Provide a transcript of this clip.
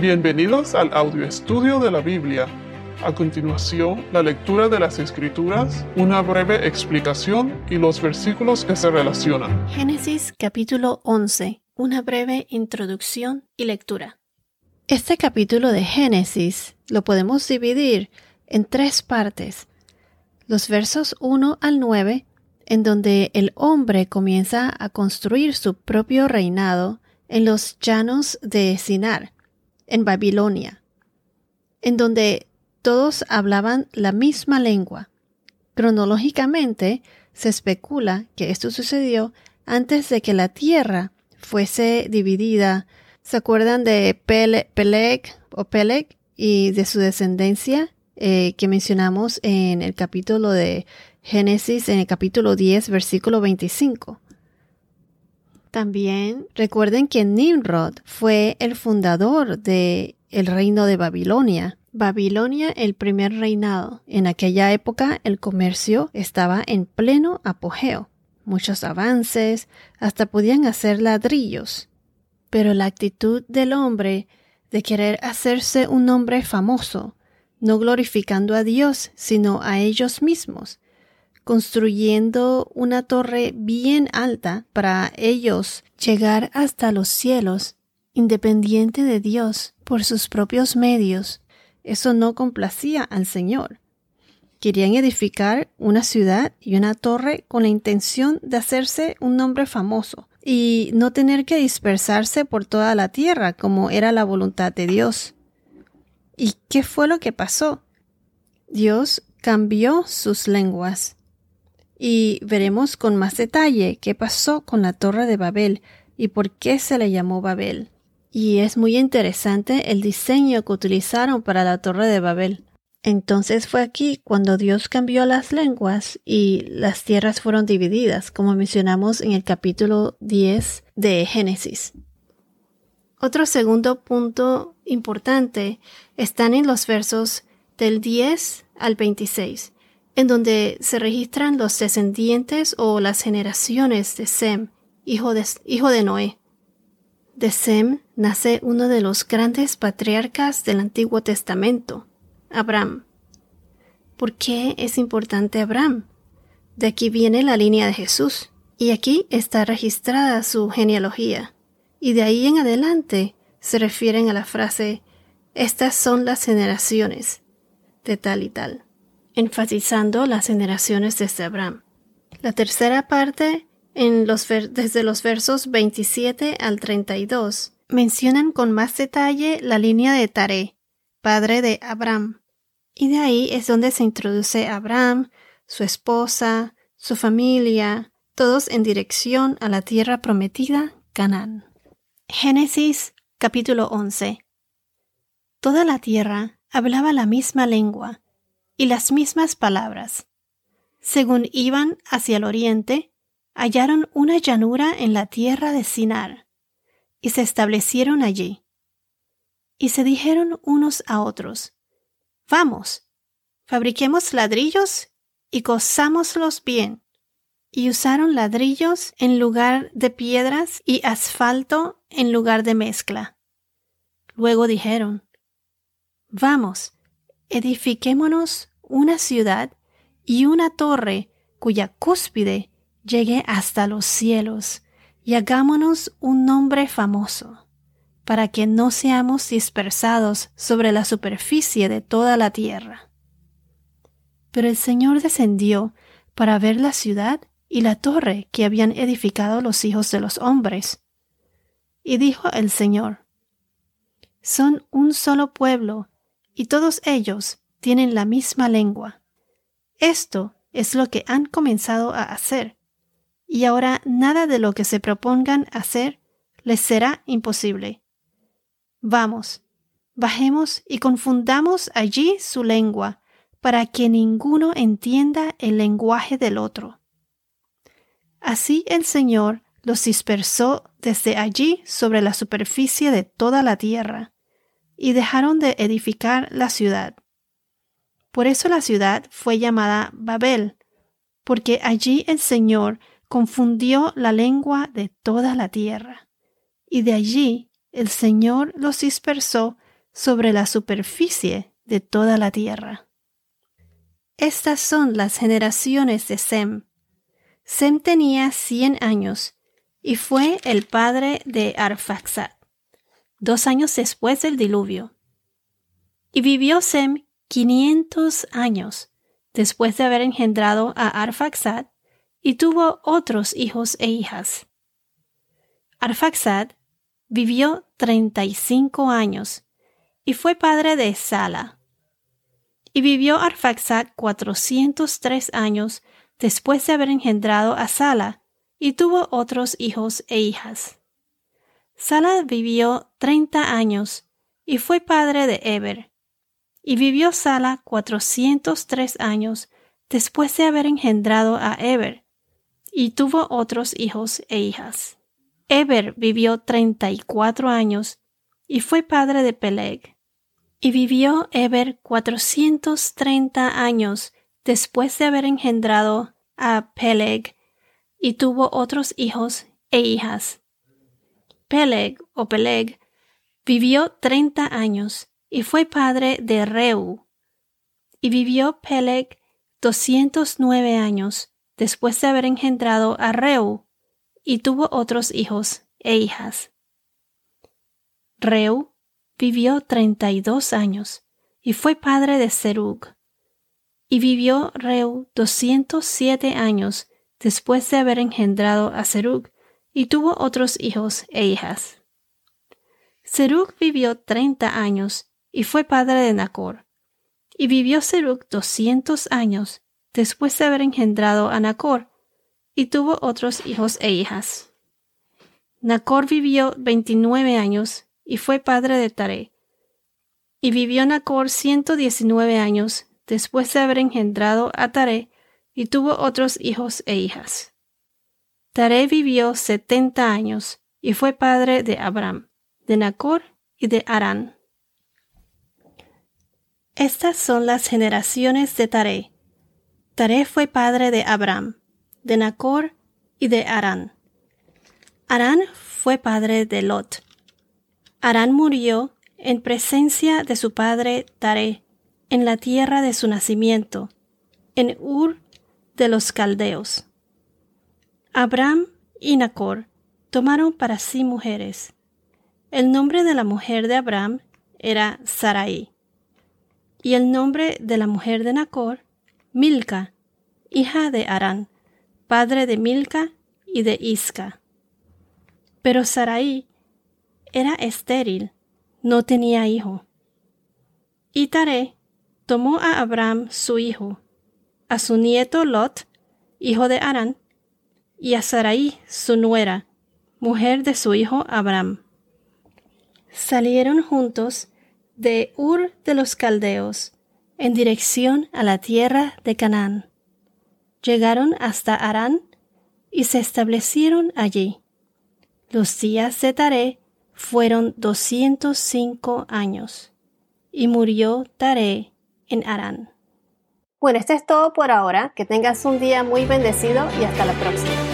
Bienvenidos al audio estudio de la Biblia. A continuación, la lectura de las Escrituras, una breve explicación y los versículos que se relacionan. Génesis capítulo 11. Una breve introducción y lectura. Este capítulo de Génesis lo podemos dividir en tres partes. Los versos 1 al 9, en donde el hombre comienza a construir su propio reinado en los llanos de Sinar, en Babilonia, en donde todos hablaban la misma lengua. Cronológicamente, se especula que esto sucedió antes de que la tierra fuese dividida. ¿Se acuerdan de Peleg o Peleg y de su descendencia eh, que mencionamos en el capítulo de Génesis, en el capítulo 10, versículo 25? También recuerden que Nimrod fue el fundador de el reino de Babilonia. Babilonia, el primer reinado. En aquella época el comercio estaba en pleno apogeo. Muchos avances, hasta podían hacer ladrillos. Pero la actitud del hombre de querer hacerse un hombre famoso, no glorificando a Dios, sino a ellos mismos, construyendo una torre bien alta para ellos llegar hasta los cielos, independiente de Dios, por sus propios medios. Eso no complacía al Señor. Querían edificar una ciudad y una torre con la intención de hacerse un nombre famoso y no tener que dispersarse por toda la tierra como era la voluntad de Dios. ¿Y qué fue lo que pasó? Dios cambió sus lenguas y veremos con más detalle qué pasó con la Torre de Babel y por qué se le llamó Babel. Y es muy interesante el diseño que utilizaron para la Torre de Babel. Entonces fue aquí cuando Dios cambió las lenguas y las tierras fueron divididas, como mencionamos en el capítulo 10 de Génesis. Otro segundo punto importante están en los versos del 10 al 26 en donde se registran los descendientes o las generaciones de Sem, hijo de, hijo de Noé. De Sem nace uno de los grandes patriarcas del Antiguo Testamento, Abraham. ¿Por qué es importante Abraham? De aquí viene la línea de Jesús, y aquí está registrada su genealogía, y de ahí en adelante se refieren a la frase Estas son las generaciones de tal y tal enfatizando las generaciones de Abraham. La tercera parte, en los desde los versos 27 al 32, mencionan con más detalle la línea de Taré, padre de Abraham. Y de ahí es donde se introduce Abraham, su esposa, su familia, todos en dirección a la tierra prometida, Canaán. Génesis capítulo 11. Toda la tierra hablaba la misma lengua y las mismas palabras. Según iban hacia el oriente, hallaron una llanura en la tierra de Sinar, y se establecieron allí. Y se dijeron unos a otros, Vamos, fabriquemos ladrillos y cosámoslos bien. Y usaron ladrillos en lugar de piedras y asfalto en lugar de mezcla. Luego dijeron, Vamos, edifiquémonos una ciudad y una torre cuya cúspide llegue hasta los cielos, y hagámonos un nombre famoso, para que no seamos dispersados sobre la superficie de toda la tierra. Pero el Señor descendió para ver la ciudad y la torre que habían edificado los hijos de los hombres. Y dijo el Señor, Son un solo pueblo, y todos ellos tienen la misma lengua. Esto es lo que han comenzado a hacer, y ahora nada de lo que se propongan hacer les será imposible. Vamos, bajemos y confundamos allí su lengua, para que ninguno entienda el lenguaje del otro. Así el Señor los dispersó desde allí sobre la superficie de toda la tierra, y dejaron de edificar la ciudad. Por eso la ciudad fue llamada Babel, porque allí el Señor confundió la lengua de toda la tierra. Y de allí el Señor los dispersó sobre la superficie de toda la tierra. Estas son las generaciones de Sem. Sem tenía cien años y fue el padre de Arfaxad, dos años después del diluvio. Y vivió Sem quinientos años después de haber engendrado a Arfaxad y tuvo otros hijos e hijas. Arfaxad vivió treinta y cinco años y fue padre de Sala. Y vivió Arfaxad cuatrocientos tres años después de haber engendrado a Sala y tuvo otros hijos e hijas. Sala vivió treinta años y fue padre de Eber. Y vivió Sala cuatrocientos tres años después de haber engendrado a Eber, y tuvo otros hijos e hijas. Eber vivió treinta y cuatro años y fue padre de Peleg. Y vivió Eber cuatrocientos treinta años después de haber engendrado a Peleg, y tuvo otros hijos e hijas. Peleg o Peleg vivió treinta años y fue padre de Reu. Y vivió Peleg doscientos nueve años después de haber engendrado a Reu, y tuvo otros hijos e hijas. Reu vivió treinta y dos años y fue padre de Serug. Y vivió Reu doscientos siete años después de haber engendrado a Serug y tuvo otros hijos e hijas. Serug vivió treinta años y fue padre de Nacor. Y vivió Serug doscientos años después de haber engendrado a Nacor y tuvo otros hijos e hijas. Nacor vivió veintinueve años y fue padre de Tare. Y vivió Nacor ciento diecinueve años después de haber engendrado a Tare y tuvo otros hijos e hijas. Tare vivió setenta años y fue padre de Abraham, de Nacor y de Arán. Estas son las generaciones de Tare. Tare fue padre de Abraham, de Nacor y de Arán. Arán fue padre de Lot. Arán murió en presencia de su padre Tare, en la tierra de su nacimiento, en Ur de los caldeos. Abraham y Nacor tomaron para sí mujeres. El nombre de la mujer de Abraham era Sarai, y el nombre de la mujer de Nacor, Milca, hija de Arán, padre de Milca y de Isca. Pero Sarai era estéril, no tenía hijo. Y Tare tomó a Abraham su hijo, a su nieto Lot, hijo de Arán, y a Sarai su nuera, mujer de su hijo Abraham. Salieron juntos de Ur de los Caldeos, en dirección a la tierra de Canaán. Llegaron hasta Arán y se establecieron allí. Los días de Tare fueron doscientos cinco años, y murió Tare en Arán. Bueno, esto es todo por ahora. Que tengas un día muy bendecido y hasta la próxima.